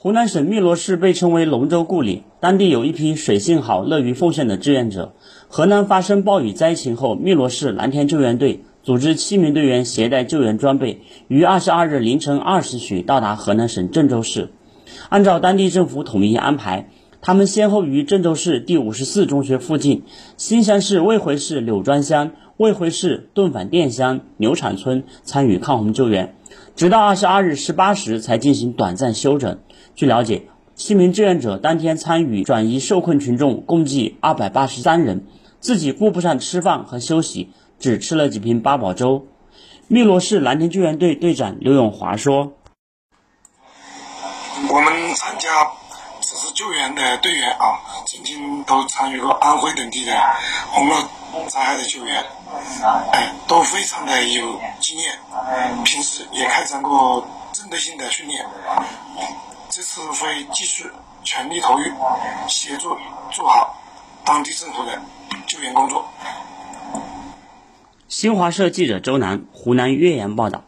湖南省汨罗市被称为龙舟故里，当地有一批水性好、乐于奉献的志愿者。河南发生暴雨灾情后，汨罗市蓝天救援队组织七名队员携带救援装备，于二十二日凌晨二时许到达河南省郑州市。按照当地政府统一安排，他们先后于郑州市第五十四中学附近、新乡市卫回市柳庄乡、卫回市顿反店乡牛场村参与抗洪救援，直到二十二日十八时才进行短暂休整。据了解，七名志愿者当天参与转移受困群众共计二百八十三人，自己顾不上吃饭和休息，只吃了几瓶八宝粥。汨罗市蓝天救援队队长刘永华说：“我们参加此次救援的队员啊，曾经都参与过安徽等地的洪涝灾害的救援，哎，都非常的有经验，平时也开展过针对性的训练。”这次会继续全力投入，协助做好当地政府的救援工作。新华社记者周楠，湖南岳阳报道。